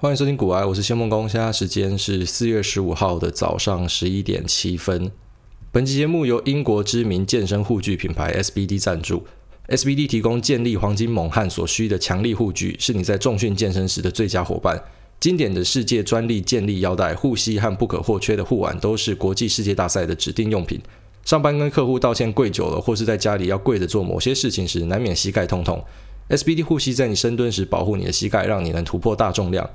欢迎收听股癌，我是谢梦工。现在时间是四月十五号的早上十一点七分。本期节目由英国知名健身护具品牌 SBD 赞助。SBD 提供建立黄金猛汉所需的强力护具，是你在重训健身时的最佳伙伴。经典的世界专利建立腰带、护膝和不可或缺的护腕，都是国际世界大赛的指定用品。上班跟客户道歉跪久了，或是在家里要跪着做某些事情时，难免膝盖痛痛。SBD 护膝在你深蹲时保护你的膝盖，让你能突破大重量。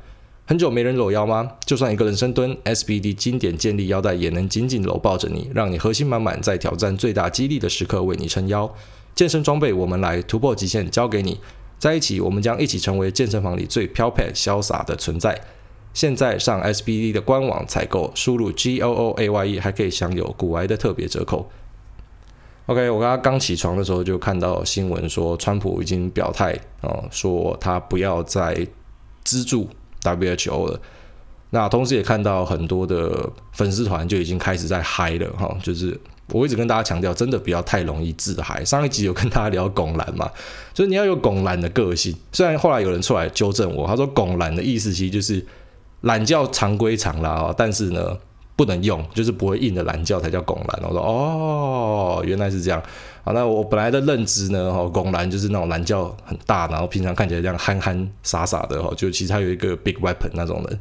很久没人搂腰吗？就算一个人深蹲，SBD 经典建立腰带也能紧紧搂抱着你，让你核心满满，在挑战最大肌力的时刻为你撑腰。健身装备我们来突破极限，交给你。在一起，我们将一起成为健身房里最飘派潇洒的存在。现在上 SBD 的官网采购，输入 G O O A Y E 还可以享有古癌的特别折扣。OK，我刚刚刚起床的时候就看到新闻说，川普已经表态哦，说他不要再资助。WHO 了，那同时也看到很多的粉丝团就已经开始在嗨了哈，就是我一直跟大家强调，真的不要太容易自嗨。上一集有跟大家聊拱篮嘛，就是你要有拱篮的个性。虽然后来有人出来纠正我，他说拱篮的意思其实就是懒觉常规长啦，但是呢不能用，就是不会硬的懒觉才叫拱篮。我说哦，原来是这样。好，那我本来的认知呢，哈，拱篮就是那种懒觉很大，然后平常看起来这样憨憨傻傻的，哈，就其实他有一个 big weapon 那种人。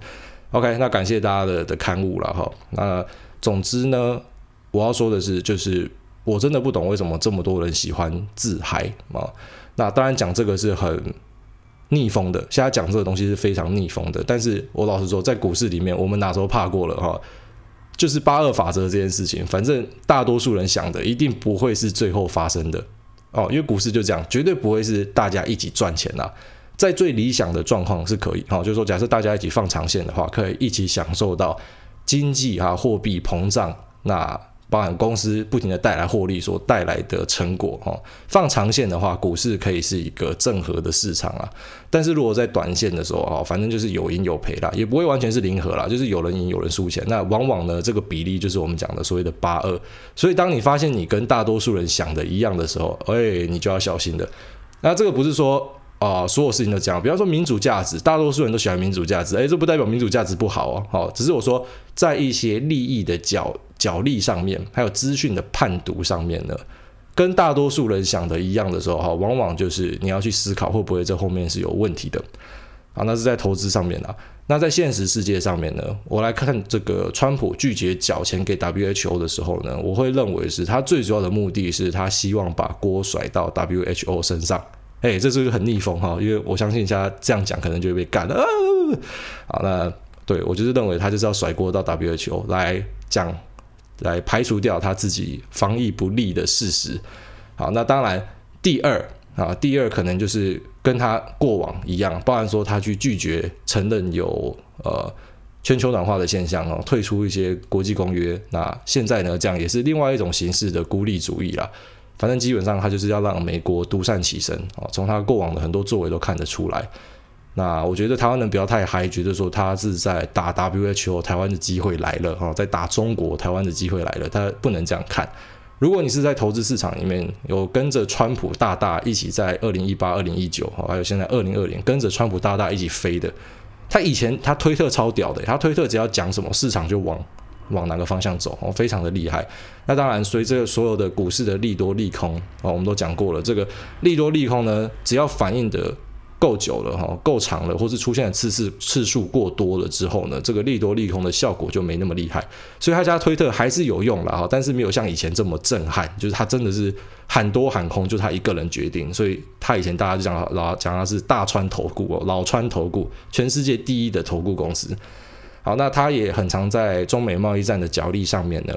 OK，那感谢大家的的刊物了，哈。那总之呢，我要说的是，就是我真的不懂为什么这么多人喜欢自嗨啊。那当然讲这个是很逆风的，现在讲这个东西是非常逆风的。但是我老实说，在股市里面，我们哪时候怕过了，哈？就是八二法则这件事情，反正大多数人想的一定不会是最后发生的哦，因为股市就这样，绝对不会是大家一起赚钱啦。在最理想的状况是可以，哦，就是说假设大家一起放长线的话，可以一起享受到经济啊货币膨胀那。包含公司不停的带来获利所带来的成果哈，放长线的话，股市可以是一个正和的市场啊。但是如果在短线的时候哈，反正就是有赢有赔啦，也不会完全是零和啦，就是有人赢有人输钱。那往往呢，这个比例就是我们讲的所谓的八二。所以当你发现你跟大多数人想的一样的时候，哎，你就要小心的。那这个不是说。啊、所有事情都讲，比方说民主价值，大多数人都喜欢民主价值，诶，这不代表民主价值不好哦。好，只是我说在一些利益的角角力上面，还有资讯的判读上面呢，跟大多数人想的一样的时候，哈，往往就是你要去思考会不会这后面是有问题的。啊，那是在投资上面啊。那在现实世界上面呢，我来看这个川普拒绝缴钱给 WHO 的时候呢，我会认为是他最主要的目的是他希望把锅甩到 WHO 身上。哎，这是不是很逆风哈？因为我相信，他这样讲可能就会被干了。啊、好，那对我就是认为他就是要甩锅到 WHO 来讲，来排除掉他自己防疫不力的事实。好，那当然第二啊，第二可能就是跟他过往一样，包含说他去拒绝承认有呃全球暖化的现象哦，退出一些国际公约。那现在呢，这样也是另外一种形式的孤立主义啦。反正基本上他就是要让美国独善其身啊，从他过往的很多作为都看得出来。那我觉得台湾人不要太嗨，觉得说他是在打 WHO，台湾的机会来了哈，在打中国，台湾的机会来了，他不能这样看。如果你是在投资市场里面有跟着川普大大一起在二零一八、二零一九，还有现在二零二零跟着川普大大一起飞的，他以前他推特超屌的，他推特只要讲什么市场就往。往哪个方向走哦，非常的厉害。那当然，随着所有的股市的利多利空哦，我们都讲过了，这个利多利空呢，只要反映的够久了哈，够长了，或是出现的次次次数过多了之后呢，这个利多利空的效果就没那么厉害。所以他家推特还是有用了哈，但是没有像以前这么震撼，就是他真的是喊多喊空，就他一个人决定。所以他以前大家就讲老讲他是大川投顾哦，老川投顾，全世界第一的投顾公司。好，那他也很常在中美贸易战的角力上面呢，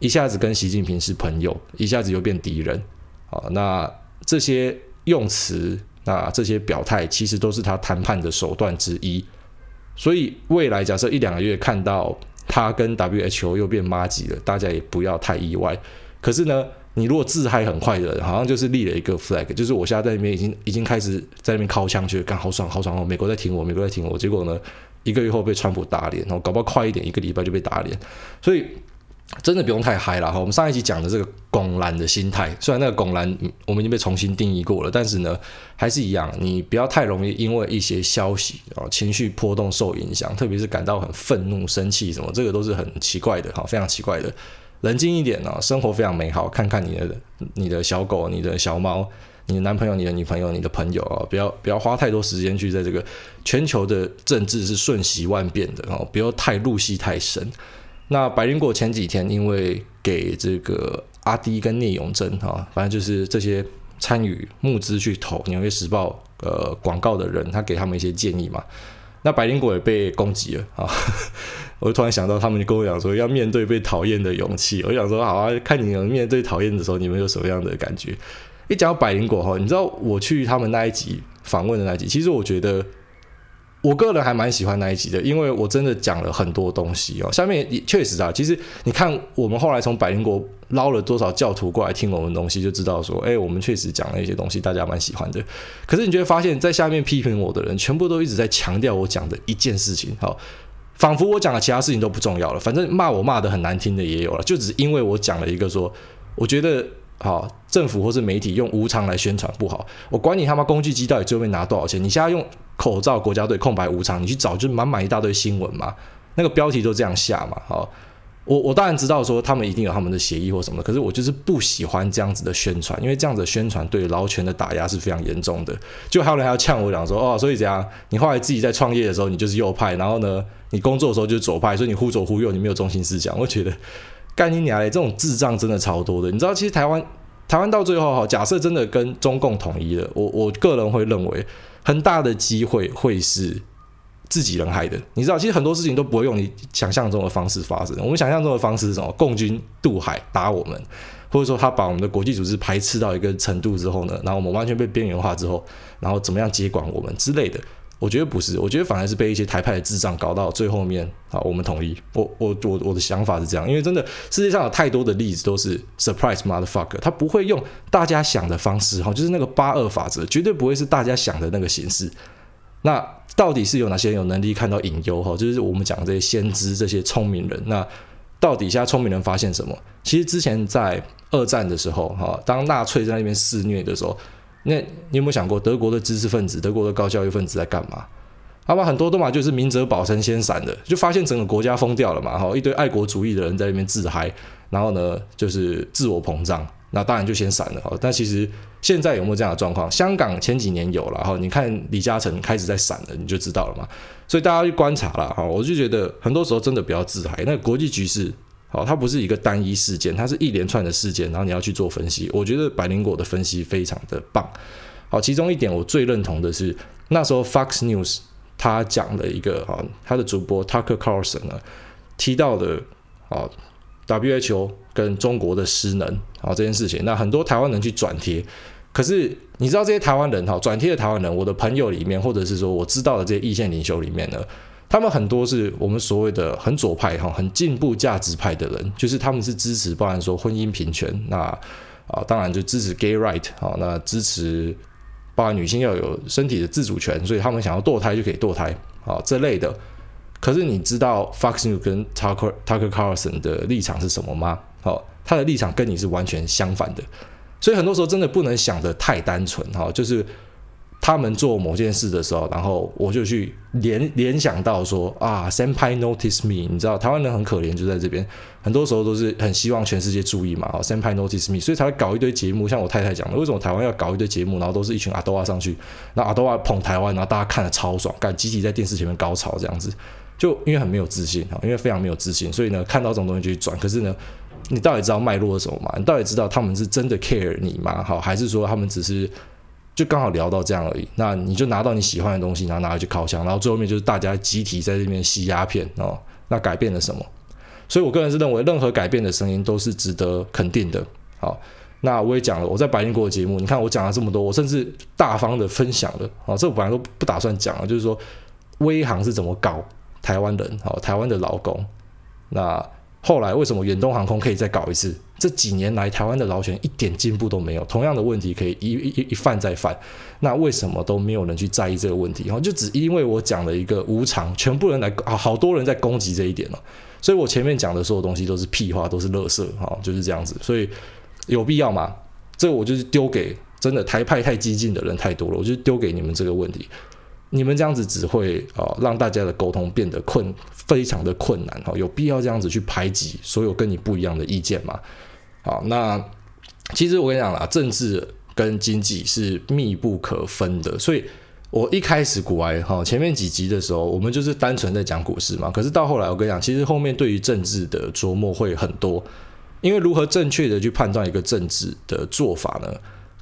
一下子跟习近平是朋友，一下子又变敌人。好，那这些用词，那这些表态，其实都是他谈判的手段之一。所以未来假设一两个月看到他跟 WHO 又变麻吉了，大家也不要太意外。可是呢，你如果自嗨很快的人，好像就是立了一个 flag，就是我现在在那边已经已经开始在那边尻枪，觉得干好爽好爽哦，美国在挺我，美国在挺我，结果呢？一个月后被川普打脸，然后搞不好快一点，一个礼拜就被打脸。所以真的不用太嗨了哈。我们上一集讲的这个拱篮的心态，虽然那个拱篮我们已经被重新定义过了，但是呢，还是一样，你不要太容易因为一些消息啊情绪波动受影响，特别是感到很愤怒、生气什么，这个都是很奇怪的哈，非常奇怪的。冷静一点呢，生活非常美好。看看你的你的小狗、你的小猫、你的男朋友、你的女朋友、你的朋友啊，不要不要花太多时间去在这个全球的政治是瞬息万变的哦，不要太入戏太深。那百灵果前几天因为给这个阿迪跟聂永真哈，反正就是这些参与募资去投《纽约时报》呃广告的人，他给他们一些建议嘛。那百灵果也被攻击了啊！我就突然想到，他们就跟我讲说，要面对被讨厌的勇气。我想说，好啊，看你们面对讨厌的时候，你们有什么样的感觉？一讲到百灵果哈，你知道我去他们那一集访问的那一集，其实我觉得。我个人还蛮喜欢那一集的，因为我真的讲了很多东西哦。下面也确实啊，其实你看我们后来从百灵国捞了多少教徒过来听我们东西，就知道说，哎，我们确实讲了一些东西，大家蛮喜欢的。可是你就会发现，在下面批评我的人，全部都一直在强调我讲的一件事情，好，仿佛我讲的其他事情都不重要了。反正骂我骂得很难听的也有了，就只是因为我讲了一个说，我觉得好，政府或是媒体用无偿来宣传不好，我管你他妈工具机到底最后面拿多少钱，你现在用。口罩国家队空白无常，你去找就满满一大堆新闻嘛，那个标题都这样下嘛。好，我我当然知道说他们一定有他们的协议或什么的，可是我就是不喜欢这样子的宣传，因为这样子的宣传对劳权的打压是非常严重的。就还有人还要呛我讲说，哦，所以怎样？你后来自己在创业的时候，你就是右派，然后呢，你工作的时候就是左派，所以你忽左忽右，你没有中心思想。我觉得干你娘嘞，这种智障真的超多的。你知道，其实台湾台湾到最后哈，假设真的跟中共统一了，我我个人会认为。很大的机会会是自己人害的，你知道，其实很多事情都不会用你想象中的方式发生。我们想象中的方式是什么？共军渡海打我们，或者说他把我们的国际组织排斥到一个程度之后呢，然后我们完全被边缘化之后，然后怎么样接管我们之类的。我觉得不是，我觉得反而是被一些台派的智障搞到最后面啊，我们统一。我我我我的想法是这样，因为真的世界上有太多的例子都是 surprise motherfucker，他不会用大家想的方式哈，就是那个八二法则，绝对不会是大家想的那个形式。那到底是有哪些人有能力看到隐忧哈？就是我们讲这些先知，这些聪明人。那到底下聪明人发现什么？其实之前在二战的时候哈，当纳粹在那边肆虐的时候。那你有没有想过，德国的知识分子、德国的高教育分子在干嘛？好吧，很多都嘛就是明哲保身先闪的，就发现整个国家疯掉了嘛，哈，一堆爱国主义的人在那边自嗨，然后呢就是自我膨胀，那当然就先闪了哈。但其实现在有没有这样的状况？香港前几年有了哈，你看李嘉诚开始在闪了，你就知道了嘛。所以大家去观察了哈，我就觉得很多时候真的不要自嗨，那国际局势。好，它不是一个单一事件，它是一连串的事件，然后你要去做分析。我觉得百灵果的分析非常的棒。好，其中一点我最认同的是，那时候 Fox News 他讲了一个啊，他的主播 Tucker Carlson 呢提到的啊 WHO 跟中国的失能啊这件事情，那很多台湾人去转贴，可是你知道这些台湾人哈转贴的台湾人，我的朋友里面，或者是说我知道的这些意见领袖里面呢。他们很多是我们所谓的很左派哈，很进步价值派的人，就是他们是支持，包含说婚姻平权，那啊当然就支持 gay right 啊，那支持包含女性要有身体的自主权，所以他们想要堕胎就可以堕胎啊这类的。可是你知道 Fox News 跟 Tucker Tucker Carlson 的立场是什么吗？好，他的立场跟你是完全相反的，所以很多时候真的不能想得太单纯哈，就是。他们做某件事的时候，然后我就去联联想到说啊，Senpai notice me，你知道台湾人很可怜，就在这边，很多时候都是很希望全世界注意嘛，哦，Senpai notice me，所以才会搞一堆节目，像我太太讲的，为什么台湾要搞一堆节目，然后都是一群阿多瓦上去，那阿多瓦捧台湾，然后大家看得超爽，干集体在电视前面高潮这样子，就因为很没有自信啊，因为非常没有自信，所以呢，看到这种东西就去转，可是呢，你到底知道脉络是什么吗？你到底知道他们是真的 care 你吗？好，还是说他们只是？就刚好聊到这样而已，那你就拿到你喜欢的东西，然后拿回去烤箱，然后最后面就是大家集体在这边吸鸦片哦。那改变了什么？所以我个人是认为，任何改变的声音都是值得肯定的。好，那我也讲了，我在百灵国的节目，你看我讲了这么多，我甚至大方的分享了啊，这我本来都不打算讲了，就是说威航是怎么搞台湾人，好，台湾的劳工，那。后来为什么远东航空可以再搞一次？这几年来台湾的劳权一点进步都没有，同样的问题可以一一一犯再犯，那为什么都没有人去在意这个问题？哈，就只因为我讲了一个无偿，全部人来啊，好多人在攻击这一点了，所以我前面讲的所有东西都是屁话，都是垃圾，哈，就是这样子。所以有必要吗？这我就是丢给真的台派太激进的人太多了，我就丢给你们这个问题。你们这样子只会啊、让大家的沟通变得困，非常的困难哈、有必要这样子去排挤所有跟你不一样的意见吗？好，那其实我跟你讲啦，政治跟经济是密不可分的，所以我一开始股癌哈前面几集的时候，我们就是单纯在讲股市嘛，可是到后来我跟你讲，其实后面对于政治的琢磨会很多，因为如何正确的去判断一个政治的做法呢，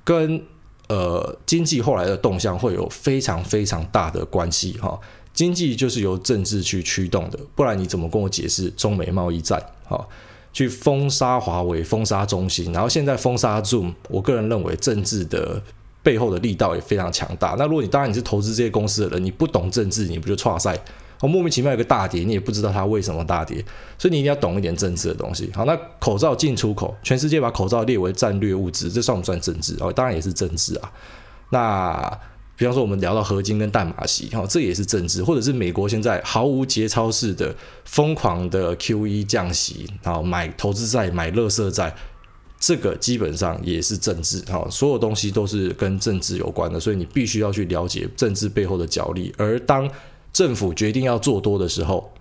跟呃，经济后来的动向会有非常非常大的关系哈。经济就是由政治去驱动的，不然你怎么跟我解释中美贸易战？哈，去封杀华为、封杀中兴，然后现在封杀 Zoom。我个人认为政治的背后的力道也非常强大。那如果你当然你是投资这些公司的人，你不懂政治，你不就挫赛？莫名其妙一个大跌，你也不知道它为什么大跌，所以你一定要懂一点政治的东西。好，那口罩进出口，全世界把口罩列为战略物资，这算不算政治？哦，当然也是政治啊。那比方说我们聊到合金跟淡马锡，哈，这也是政治，或者是美国现在毫无节操式的疯狂的 QE 降息，然后买投资债、买垃圾债，这个基本上也是政治。哈，所有东西都是跟政治有关的，所以你必须要去了解政治背后的角力。而当政府决定要做多的时候，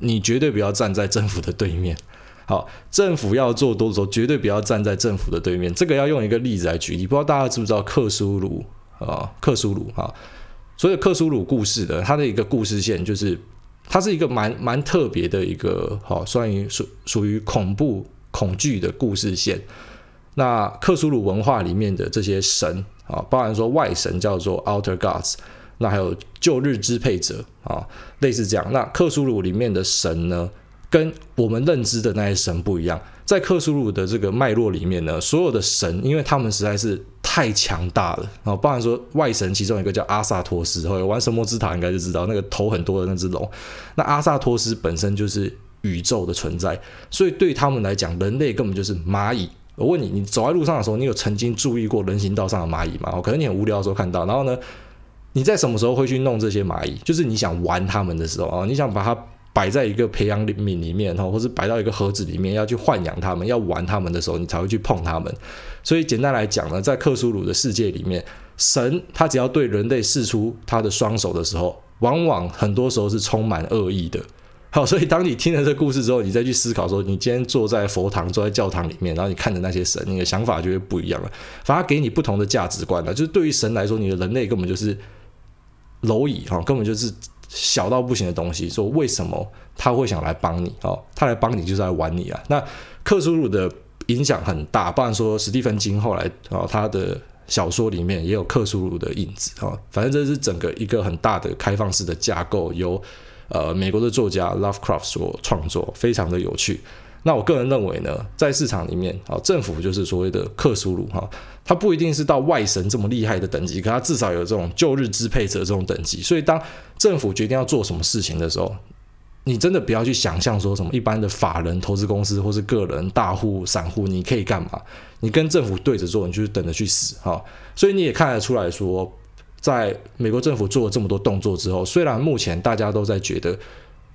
你绝对不要站在政府的对面。好，政府要做多的时候，绝对不要站在政府的对面。这个要用一个例子来举例，不知道大家知不知道克苏鲁啊？克苏鲁啊，所以克苏鲁故事的它的一个故事线，就是它是一个蛮蛮特别的一个好，算于属属于恐怖恐惧的故事线。那克苏鲁文化里面的这些神啊，包含说外神叫做 Outer Gods。那还有旧日支配者啊，类似这样。那克苏鲁里面的神呢，跟我们认知的那些神不一样。在克苏鲁的这个脉络里面呢，所有的神，因为他们实在是太强大了啊。包含说外神，其中一个叫阿萨托斯，有玩神魔之塔应该就知道，那个头很多的那只龙。那阿萨托斯本身就是宇宙的存在，所以对他们来讲，人类根本就是蚂蚁。我问你，你走在路上的时候，你有曾经注意过人行道上的蚂蚁吗？可能你很无聊的时候看到，然后呢？你在什么时候会去弄这些蚂蚁？就是你想玩它们的时候啊，你想把它摆在一个培养皿里面哈，或是摆到一个盒子里面要去豢养它们，要玩它们的时候，你才会去碰它们。所以简单来讲呢，在克苏鲁的世界里面，神他只要对人类释出他的双手的时候，往往很多时候是充满恶意的。好，所以当你听了这故事之后，你再去思考说，你今天坐在佛堂、坐在教堂里面，然后你看着那些神，你的想法就会不一样了。反而给你不同的价值观了。就是对于神来说，你的人类根本就是。蝼蚁哈，根本就是小到不行的东西。说为什么他会想来帮你？哦，他来帮你就是来玩你啊。那克苏鲁的影响很大，不然说史蒂芬金后来啊，他的小说里面也有克苏鲁的影子啊。反正这是整个一个很大的开放式的架构，由呃美国的作家 Lovecraft 所创作，非常的有趣。那我个人认为呢，在市场里面啊，政府就是所谓的克苏鲁哈，它不一定是到外神这么厉害的等级，可它至少有这种旧日支配者这种等级。所以，当政府决定要做什么事情的时候，你真的不要去想象说什么一般的法人、投资公司或是个人、大户、散户，你可以干嘛？你跟政府对着做，你就是等着去死哈。所以你也看得出来说，在美国政府做了这么多动作之后，虽然目前大家都在觉得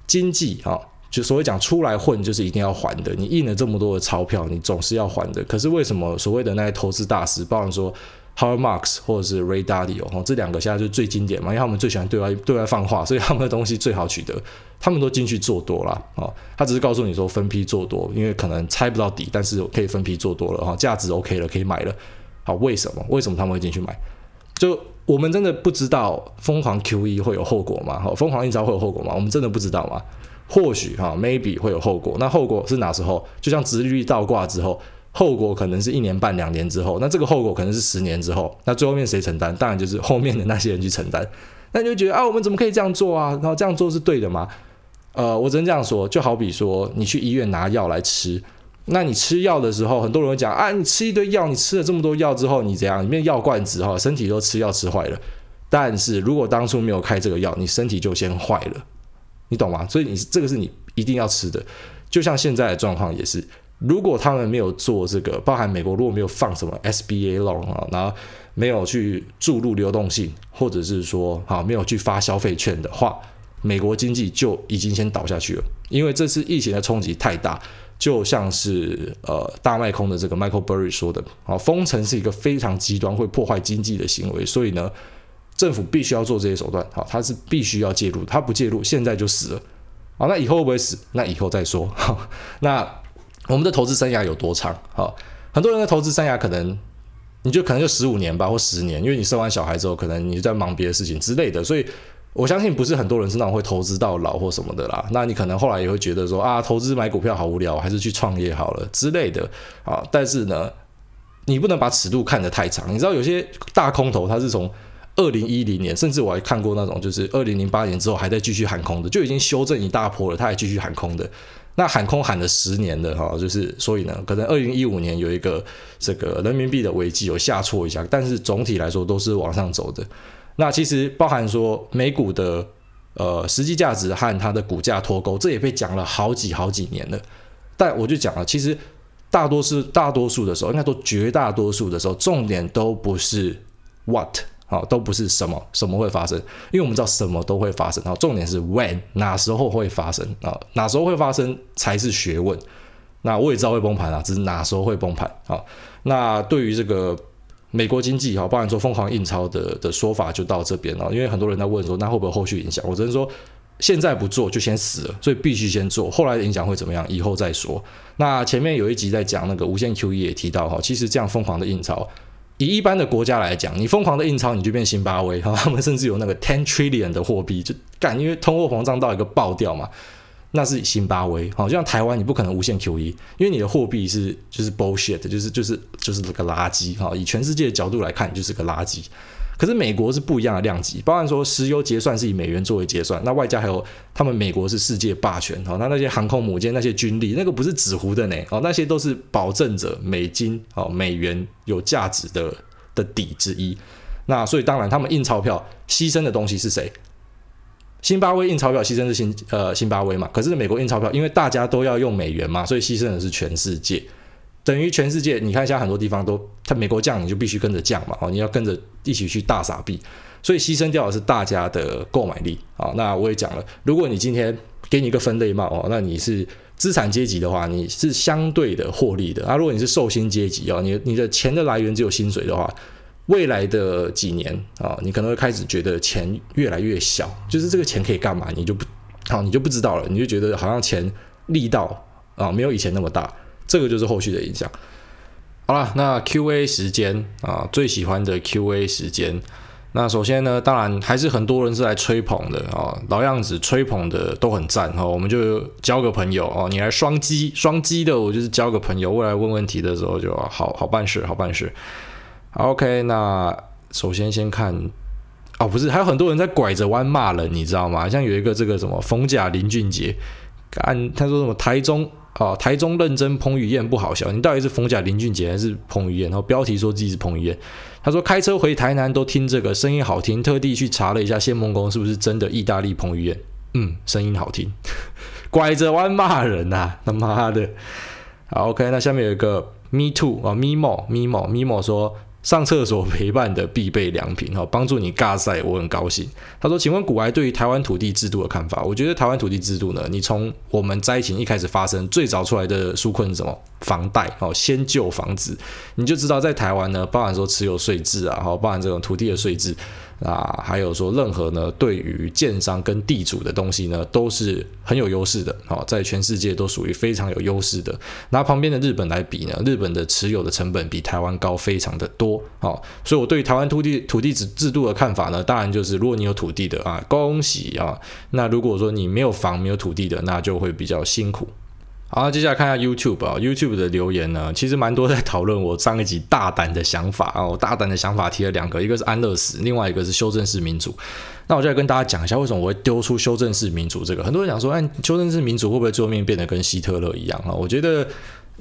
经济哈。就所谓讲出来混，就是一定要还的。你印了这么多的钞票，你总是要还的。可是为什么所谓的那些投资大师，包括说 Howard Marks 或者是 Ray Dalio 哦，这两个现在就是最经典嘛，因为他们最喜欢对外对外放话，所以他们的东西最好取得。他们都进去做多了哦，他只是告诉你说分批做多，因为可能猜不到底，但是可以分批做多了哈，价值 OK 了，可以买了。好，为什么？为什么他们会进去买？就我们真的不知道疯狂 QE 会有后果吗？哈，疯狂印钞会有后果吗？我们真的不知道吗？或许哈，maybe 会有后果。那后果是哪时候？就像殖利率倒挂之后，后果可能是一年半、两年之后。那这个后果可能是十年之后。那最后面谁承担？当然就是后面的那些人去承担。那你就觉得啊，我们怎么可以这样做啊？然后这样做是对的吗？呃，我只能这样说，就好比说你去医院拿药来吃，那你吃药的时候，很多人会讲啊，你吃一堆药，你吃了这么多药之后，你怎样？里面药罐子哈，身体都吃药吃坏了。但是如果当初没有开这个药，你身体就先坏了。你懂吗？所以你这个是你一定要吃的。就像现在的状况也是，如果他们没有做这个，包含美国如果没有放什么 SBA loan 啊，然后没有去注入流动性，或者是说啊没有去发消费券的话，美国经济就已经先倒下去了。因为这次疫情的冲击太大，就像是呃大卖空的这个 Michael Burry 说的啊，封城是一个非常极端会破坏经济的行为，所以呢，政府必须要做这些手段，好，他是必须要介入，他不介入现在就死了。好，那以后会不会死？那以后再说。好，那我们的投资生涯有多长？好，很多人的投资生涯可能，你就可能就十五年吧，或十年，因为你生完小孩之后，可能你就在忙别的事情之类的。所以我相信不是很多人是那种会投资到老或什么的啦。那你可能后来也会觉得说啊，投资买股票好无聊，还是去创业好了之类的。啊，但是呢，你不能把尺度看得太长。你知道有些大空头，他是从二零一零年，甚至我还看过那种，就是二零零八年之后还在继续喊空的，就已经修正一大波了，他还继续喊空的。那喊空喊了十年的哈，就是所以呢，可能二零一五年有一个这个人民币的危机有下挫一下，但是总体来说都是往上走的。那其实包含说美股的呃实际价值和它的股价脱钩，这也被讲了好几好几年了。但我就讲了，其实大多数大多数的时候，应该说绝大多数的时候，重点都不是 what。好，都不是什么什么会发生，因为我们知道什么都会发生。然后，重点是 when 哪时候会发生啊？哪时候会发生才是学问。那我也知道会崩盘啊，只是哪时候会崩盘。好，那对于这个美国经济，哈，包含说疯狂印钞的的说法就到这边了。因为很多人在问说，那会不会后续影响？我只能说，现在不做就先死了，所以必须先做。后来的影响会怎么样？以后再说。那前面有一集在讲那个无限 QE 也提到哈，其实这样疯狂的印钞。以一般的国家来讲，你疯狂的印钞，你就变辛巴威，哈，他们甚至有那个 ten trillion 的货币，就干，因为通货膨胀到一个爆掉嘛，那是辛巴威，好，就像台湾，你不可能无限 QE，因为你的货币是就是 bullshit，就是就是就是那个垃圾，哈，以全世界的角度来看，就是个垃圾。可是美国是不一样的量级，包含说石油结算是以美元作为结算，那外加还有他们美国是世界霸权，哦，那那些航空母舰、那些军力，那个不是纸糊的呢，哦，那些都是保证着美金、哦美元有价值的的底之一。那所以当然他们印钞票牺牲的东西是谁？辛巴威印钞票牺牲是辛呃辛巴威嘛？可是美国印钞票，因为大家都要用美元嘛，所以牺牲的是全世界。等于全世界，你看现在很多地方都，它美国降，你就必须跟着降嘛，哦，你要跟着一起去大傻币，所以牺牲掉的是大家的购买力啊。那我也讲了，如果你今天给你一个分类帽哦，那你是资产阶级的话，你是相对的获利的啊。如果你是受薪阶级哦，你你的钱的来源只有薪水的话，未来的几年啊，你可能会开始觉得钱越来越小，就是这个钱可以干嘛，你就不好，你就不知道了，你就觉得好像钱力道啊没有以前那么大。这个就是后续的影响。好了，那 Q&A 时间啊，最喜欢的 Q&A 时间。那首先呢，当然还是很多人是来吹捧的啊，老样子，吹捧的都很赞哈。我们就交个朋友哦，你来双击双击的，我就是交个朋友。未来问问题的时候就好好办事，好办事。OK，那首先先看哦，不是，还有很多人在拐着弯骂人，你知道吗？像有一个这个什么逢甲林俊杰，按他说什么台中。哦，台中认真彭于晏不好笑，你到底是逢甲林俊杰还是彭于晏？然后标题说自己是彭于晏，他说开车回台南都听这个声音好听，特地去查了一下谢孟恭是不是真的意大利彭于晏，嗯，声音好听，拐着弯骂人呐、啊，他妈的，好 OK，那下面有一个 Me Too 啊，Me More，Me More，Me More 说。上厕所陪伴的必备良品，哈，帮助你尬赛，我很高兴。他说：“请问古埃对于台湾土地制度的看法？”我觉得台湾土地制度呢，你从我们灾情一开始发生，最早出来的纾困是什么？房贷，哦，先救房子，你就知道在台湾呢，包含说持有税制啊，包含这种土地的税制。啊，还有说任何呢，对于建商跟地主的东西呢，都是很有优势的。好，在全世界都属于非常有优势的。拿旁边的日本来比呢，日本的持有的成本比台湾高非常的多。好，所以我对台湾土地土地制制度的看法呢，当然就是如果你有土地的啊，恭喜啊。那如果说你没有房没有土地的，那就会比较辛苦。好，接下来看一下 YouTube 啊，YouTube 的留言呢，其实蛮多在讨论我上一集大胆的想法啊，我大胆的想法提了两个，一个是安乐死，另外一个是修正式民主。那我就来跟大家讲一下，为什么我会丢出修正式民主这个。很多人讲说，哎，修正式民主会不会最后面变得跟希特勒一样啊？我觉得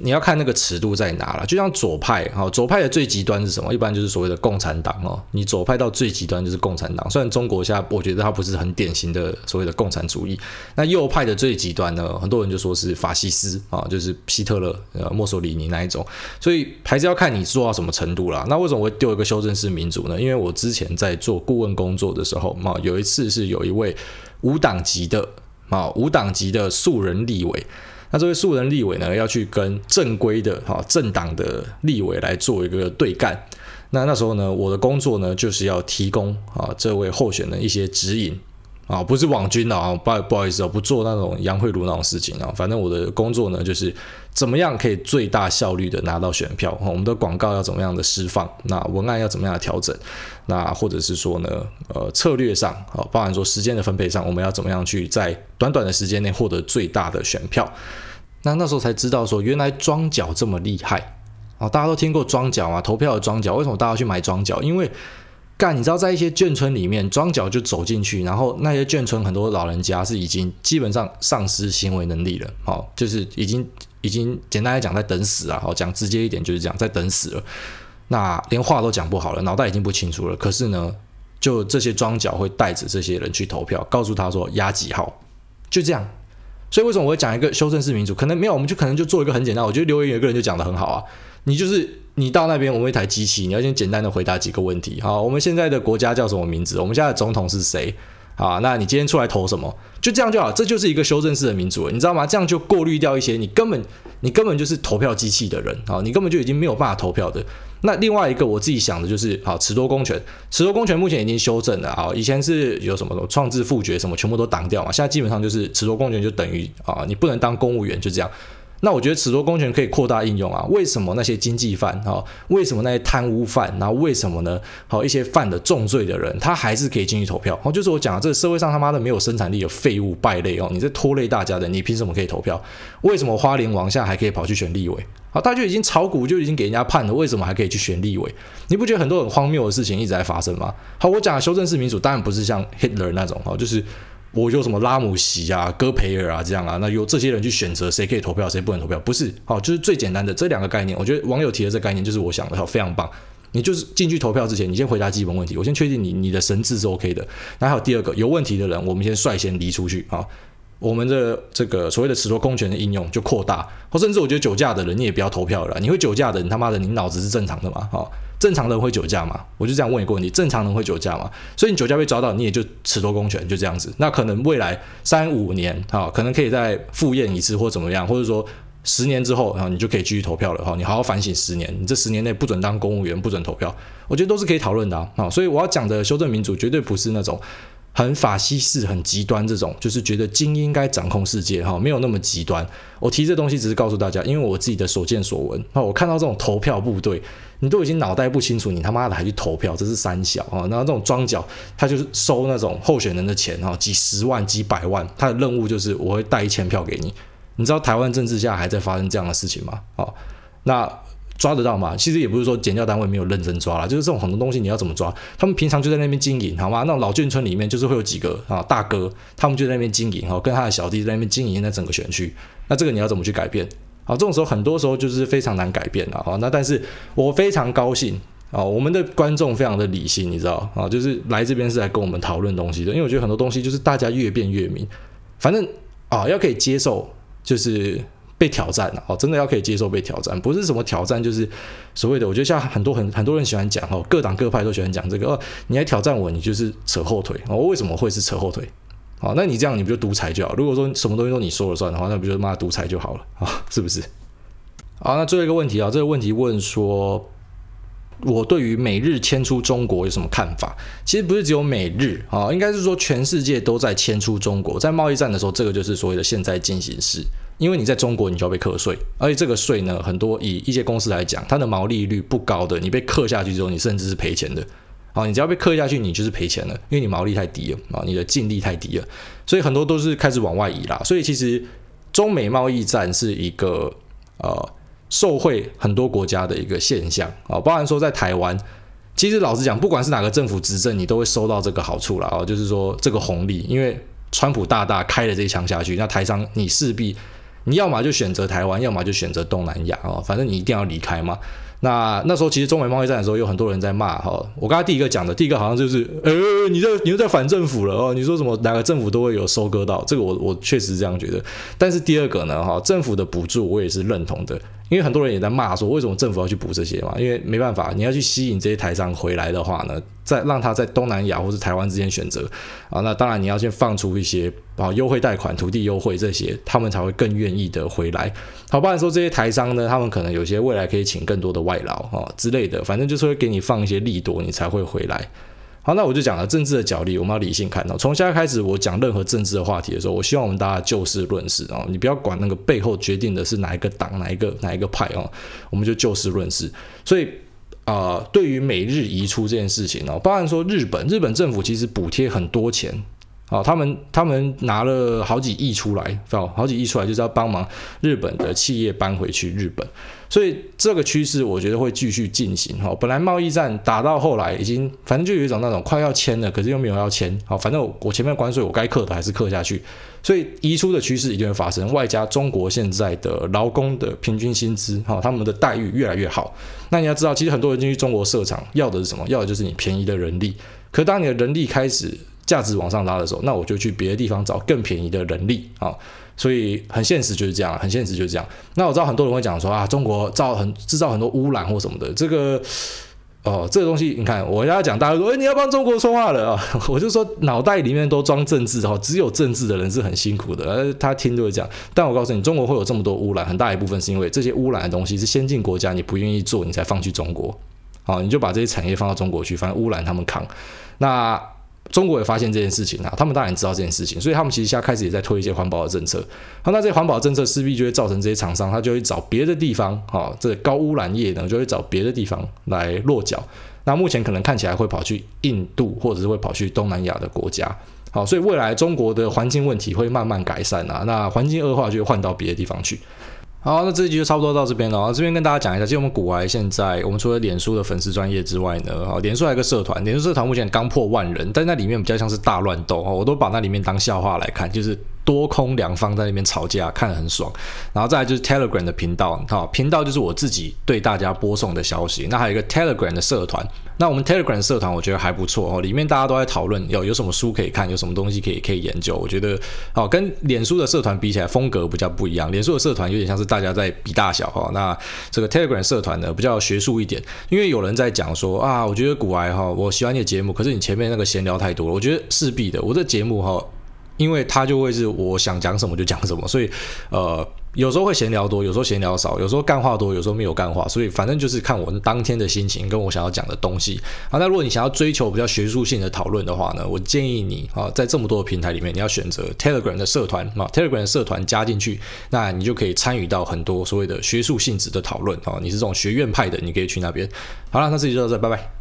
你要看那个尺度在哪了，就像左派哈，左派的最极端是什么？一般就是所谓的共产党哦。你左派到最极端就是共产党，虽然中国现在我觉得它不是很典型的所谓的共产主义。那右派的最极端呢，很多人就说是法西斯啊，就是希特勒、呃墨索里尼那一种。所以还是要看你做到什么程度啦。那为什么会丢一个修正式民主呢？因为我之前在做顾问工作的时候嘛，有一次是有一位无党籍的啊无党籍的素人立委。那这位素人立委呢，要去跟正规的哈政党的立委来做一个对干。那那时候呢，我的工作呢，就是要提供啊这位候选人一些指引啊，不是网军啊，不不好意思啊，不做那种杨慧如那种事情啊。反正我的工作呢，就是怎么样可以最大效率的拿到选票。我们的广告要怎么样的释放？那文案要怎么样的调整？那或者是说呢，呃，策略上啊，包含说时间的分配上，我们要怎么样去在短短的时间内获得最大的选票？那那时候才知道说，原来庄脚这么厉害啊！大家都听过庄脚啊，投票的庄脚，为什么大家去买庄脚？因为干，你知道在一些眷村里面，庄脚就走进去，然后那些眷村很多老人家是已经基本上丧失行为能力了，好，就是已经已经简单来讲在等死啊，好，讲直接一点就是这样，在等死了。那连话都讲不好了，脑袋已经不清楚了。可是呢，就这些庄脚会带着这些人去投票，告诉他说压几号，就这样。所以为什么我会讲一个修正式民主？可能没有，我们就可能就做一个很简单。我觉得留言有一个人就讲得很好啊，你就是你到那边，我们一台机器，你要先简单的回答几个问题。好，我们现在的国家叫什么名字？我们现在的总统是谁？啊，那你今天出来投什么？就这样就好，这就是一个修正式的民主，你知道吗？这样就过滤掉一些你根本你根本就是投票机器的人啊，你根本就已经没有办法投票的。那另外一个我自己想的就是，好，持多公权，持多公权目前已经修正了啊，以前是有什么什么创制复决什么全部都挡掉嘛，现在基本上就是持多公权就等于啊，你不能当公务员，就这样。那我觉得褫夺公权可以扩大应用啊？为什么那些经济犯啊？为什么那些贪污犯？然后为什么呢？好，一些犯的重罪的人，他还是可以进去投票？哦，就是我讲的，这个社会上他妈的没有生产力，的废物败类哦，你在拖累大家的，你凭什么可以投票？为什么花莲王下还可以跑去选立委？好，他就已经炒股就已经给人家判了，为什么还可以去选立委？你不觉得很多很荒谬的事情一直在发生吗？好，我讲的修正式民主当然不是像 Hitler 那种哦，就是。我有什么拉姆齐啊、戈培尔啊这样啊，那由这些人去选择谁可以投票，谁不能投票，不是？好，就是最简单的这两个概念。我觉得网友提的这个概念就是我想的，好，非常棒。你就是进去投票之前，你先回答基本问题，我先确定你你的神智是 OK 的。那还有第二个，有问题的人，我们先率先离出去啊。我们的这个所谓的褫夺公权的应用就扩大，或甚至我觉得酒驾的人你也不要投票了。你会酒驾的人，他妈的你脑子是正常的吗？好。正常人会酒驾吗？我就这样问一个问题：正常人会酒驾吗？所以你酒驾被抓到，你也就褫夺公权，就这样子。那可能未来三五年，啊，可能可以再复验一次，或怎么样，或者说十年之后，然后你就可以继续投票了，哈。你好好反省十年，你这十年内不准当公务员，不准投票，我觉得都是可以讨论的啊。所以我要讲的修正民主，绝对不是那种。很法西斯、很极端，这种就是觉得精英该掌控世界哈，没有那么极端。我提这东西只是告诉大家，因为我自己的所见所闻。那我看到这种投票部队，你都已经脑袋不清楚，你他妈的还去投票，这是三小啊！然后这种庄脚，他就是收那种候选人的钱哈，几十万、几百万，他的任务就是我会带一千票给你。你知道台湾政治下还在发生这样的事情吗？啊，那。抓得到吗？其实也不是说检调单位没有认真抓啦，就是这种很多东西你要怎么抓？他们平常就在那边经营，好吗？那种老眷村里面就是会有几个啊大哥，他们就在那边经营，哈，跟他的小弟在那边经营那整个选区。那这个你要怎么去改变？好，这种时候很多时候就是非常难改变了啊。那但是我非常高兴啊，我们的观众非常的理性，你知道啊，就是来这边是来跟我们讨论东西的，因为我觉得很多东西就是大家越辩越明，反正啊要可以接受就是。被挑战了哦，真的要可以接受被挑战，不是什么挑战，就是所谓的。我觉得像很多很很多人喜欢讲哦，各党各派都喜欢讲这个哦，你来挑战我，你就是扯后腿哦。为什么会是扯后腿？哦，那你这样你不就独裁就好？如果说什么东西都你说了算的话，那不就骂独裁就好了啊？是不是？好，那最后一个问题啊，这个问题问说，我对于美日迁出中国有什么看法？其实不是只有美日啊，应该是说全世界都在迁出中国，在贸易战的时候，这个就是所谓的现在进行时。因为你在中国，你就要被课税，而且这个税呢，很多以一些公司来讲，它的毛利率不高的，你被课下去之后，你甚至是赔钱的。啊，你只要被克下去，你就是赔钱了，因为你毛利太低了啊，你的净利太低了，所以很多都是开始往外移啦。所以其实中美贸易战是一个呃受惠很多国家的一个现象啊，包含说在台湾，其实老实讲，不管是哪个政府执政，你都会收到这个好处啦。啊，就是说这个红利，因为川普大大开了这一枪下去，那台商你势必。你要么就选择台湾，要么就选择东南亚哦，反正你一定要离开嘛。那那时候其实中美贸易战的时候，有很多人在骂哈。我刚才第一个讲的，第一个好像就是，呃，你这你又在反政府了哦。你说什么哪个政府都会有收割到，这个我我确实是这样觉得。但是第二个呢，哈，政府的补助我也是认同的。因为很多人也在骂说，为什么政府要去补这些嘛？因为没办法，你要去吸引这些台商回来的话呢，再让他在东南亚或是台湾之间选择啊，那当然你要先放出一些啊优惠贷款、土地优惠这些，他们才会更愿意的回来。好，不然说这些台商呢，他们可能有些未来可以请更多的外劳啊之类的，反正就是会给你放一些利多，你才会回来。好，那我就讲了政治的角力，我们要理性看到。从现在开始，我讲任何政治的话题的时候，我希望我们大家就事论事哦，你不要管那个背后决定的是哪一个党、哪一个哪一个派哦，我们就就事论事。所以啊、对于美日移出这件事情哦，包含说日本，日本政府其实补贴很多钱。哦，他们他们拿了好几亿出来，哦，好几亿出来就是要帮忙日本的企业搬回去日本，所以这个趋势我觉得会继续进行。哈，本来贸易战打到后来已经，反正就有一种那种快要签了，可是又没有要签。好，反正我我前面关税我该克的还是克下去，所以移出的趋势一定会发生。外加中国现在的劳工的平均薪资，哈，他们的待遇越来越好。那你要知道，其实很多人进去中国设厂要的是什么？要的就是你便宜的人力。可当你的人力开始价值往上拉的时候，那我就去别的地方找更便宜的人力啊，所以很现实就是这样，很现实就是这样。那我知道很多人会讲说啊，中国造很制造很多污染或什么的，这个哦，这个东西你看，我跟大家讲，大家说，哎，你要帮中国说话了啊，我就说脑袋里面都装政治哈，只有政治的人是很辛苦的，而他听就会讲。但我告诉你，中国会有这么多污染，很大一部分是因为这些污染的东西是先进国家你不愿意做，你才放去中国，好，你就把这些产业放到中国去，反正污染他们扛。那中国也发现这件事情啊，他们当然知道这件事情，所以他们其实现在开始也在推一些环保的政策。好，那这些环保政策势必就会造成这些厂商，他就会找别的地方，哈，这高污染业呢就会找别的地方来落脚。那目前可能看起来会跑去印度，或者是会跑去东南亚的国家。好，所以未来中国的环境问题会慢慢改善啊，那环境恶化就会换到别的地方去。好，那这一集就差不多到这边了。这边跟大家讲一下，其实我们古玩现在，我们除了脸书的粉丝专业之外呢，哈，脸书还有个社团，脸书社团目前刚破万人，但那里面比较像是大乱斗，我都把那里面当笑话来看，就是。多空两方在那边吵架，看得很爽。然后再来就是 Telegram 的频道，好，频道就是我自己对大家播送的消息。那还有一个 Telegram 的社团，那我们 Telegram 社团我觉得还不错哦，里面大家都在讨论有有什么书可以看，有什么东西可以可以研究。我觉得哦，跟脸书的社团比起来，风格比较不一样。脸书的社团有点像是大家在比大小哈，那这个 Telegram 社团呢比较学术一点，因为有人在讲说啊，我觉得古埃哈，我喜欢你的节目，可是你前面那个闲聊太多了，我觉得势必的，我这节目哈。因为他就会是我想讲什么就讲什么，所以呃有时候会闲聊多，有时候闲聊少，有时候干话多，有时候没有干话，所以反正就是看我当天的心情跟我想要讲的东西。好，那如果你想要追求比较学术性的讨论的话呢，我建议你啊，在这么多的平台里面，你要选择 Telegram 的社团啊，Telegram 的社团加进去，那你就可以参与到很多所谓的学术性质的讨论啊。你是这种学院派的，你可以去那边。好了，那这集就到这，拜拜。